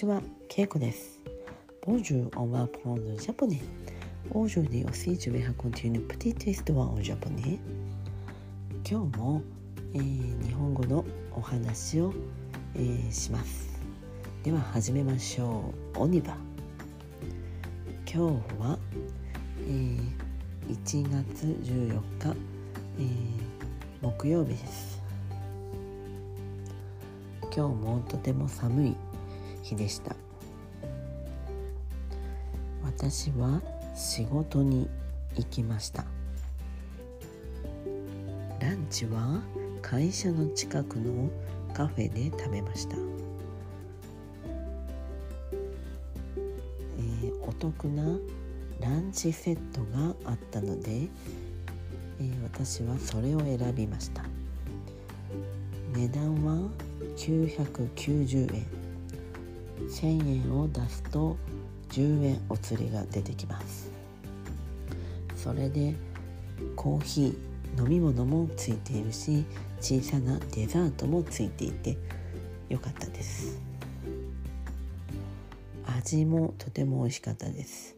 ちは、ケイコです。Bonjour, on va apprendre le japonais. Aujourd'hui aussi, je vais raconter une petite histoire en japonais. 今日も、えー日本語のお話を、えーします。では始めましょう。オニバ。今日は、えー1月14日、えー木曜日です。今日もとても寒い日でした。私は仕事に行きました。ランチは会社の近くのカフェで食べました、えーお得なランチセットがあったので、えー私はそれを選びました。値段は990円。1000円を出すと10円お釣りが出てきます。それでコーヒー飲み物もついているし小さなデザートもついていてよかったです。味もとても美味しかったです。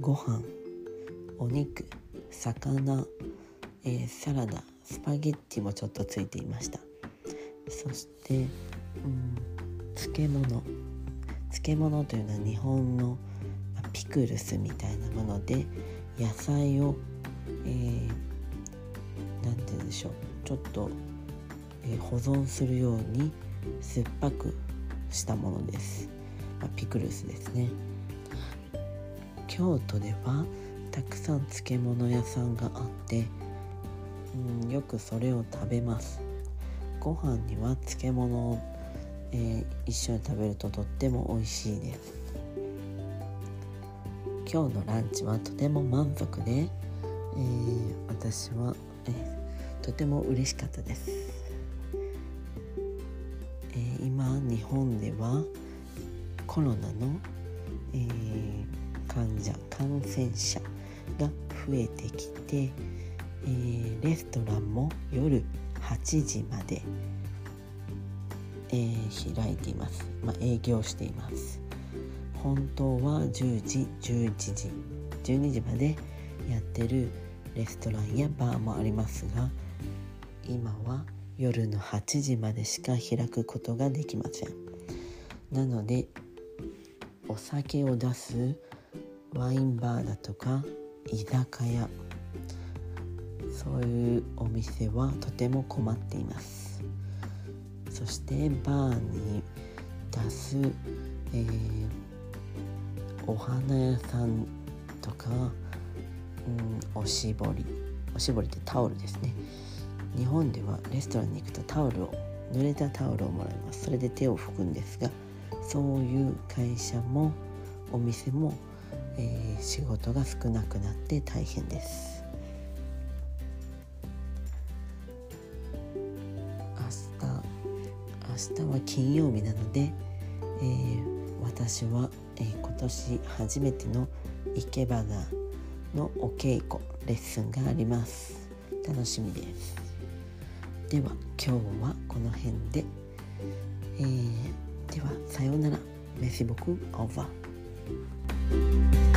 ご飯お肉魚、えーサラダスパゲッティもちょっとついていました。そして、うん、漬物。漬物というのは日本のピクルスみたいなもので野菜を、えーて言うんでしょうちょっと、え保存するように酸っぱくしたものです、まあピクルスですね。京都ではたくさん漬物屋さんがあって、うん、よくそれを食べます。ご飯には漬物を、えー一緒に食べるととっても美味しいです今日のランチはとても満足で、えー私は、えーとても嬉しかったです、えー今日本ではコロナの、えー患者感染者が増えてきて、えーレストランも夜8時まで、えー開いています、まあ、営業しています。本当は10時11時12時までやってるレストランやバーもありますが今は夜の8時までしか開くことができません。なのでお酒を出すワインバーだとか居酒屋そういうお店はとても困っています。そしてバーに出す、えーお花屋さんとか、うん、おしぼり。おしぼりってタオルですね。日本ではレストランに行くとタオルを濡れたタオルをもらいます。それで手を拭くんですがそういう会社もお店も、えー仕事が少なくなって大変です。日は金曜日なので、えー私は、えー今年初めての生け花のお稽古レッスンがあります。楽しみです。では今日はこの辺で、えーではさようなら。メシボクオーバー